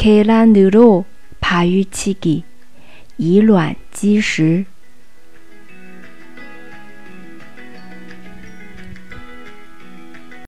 계란으로바유치기 이卵击石。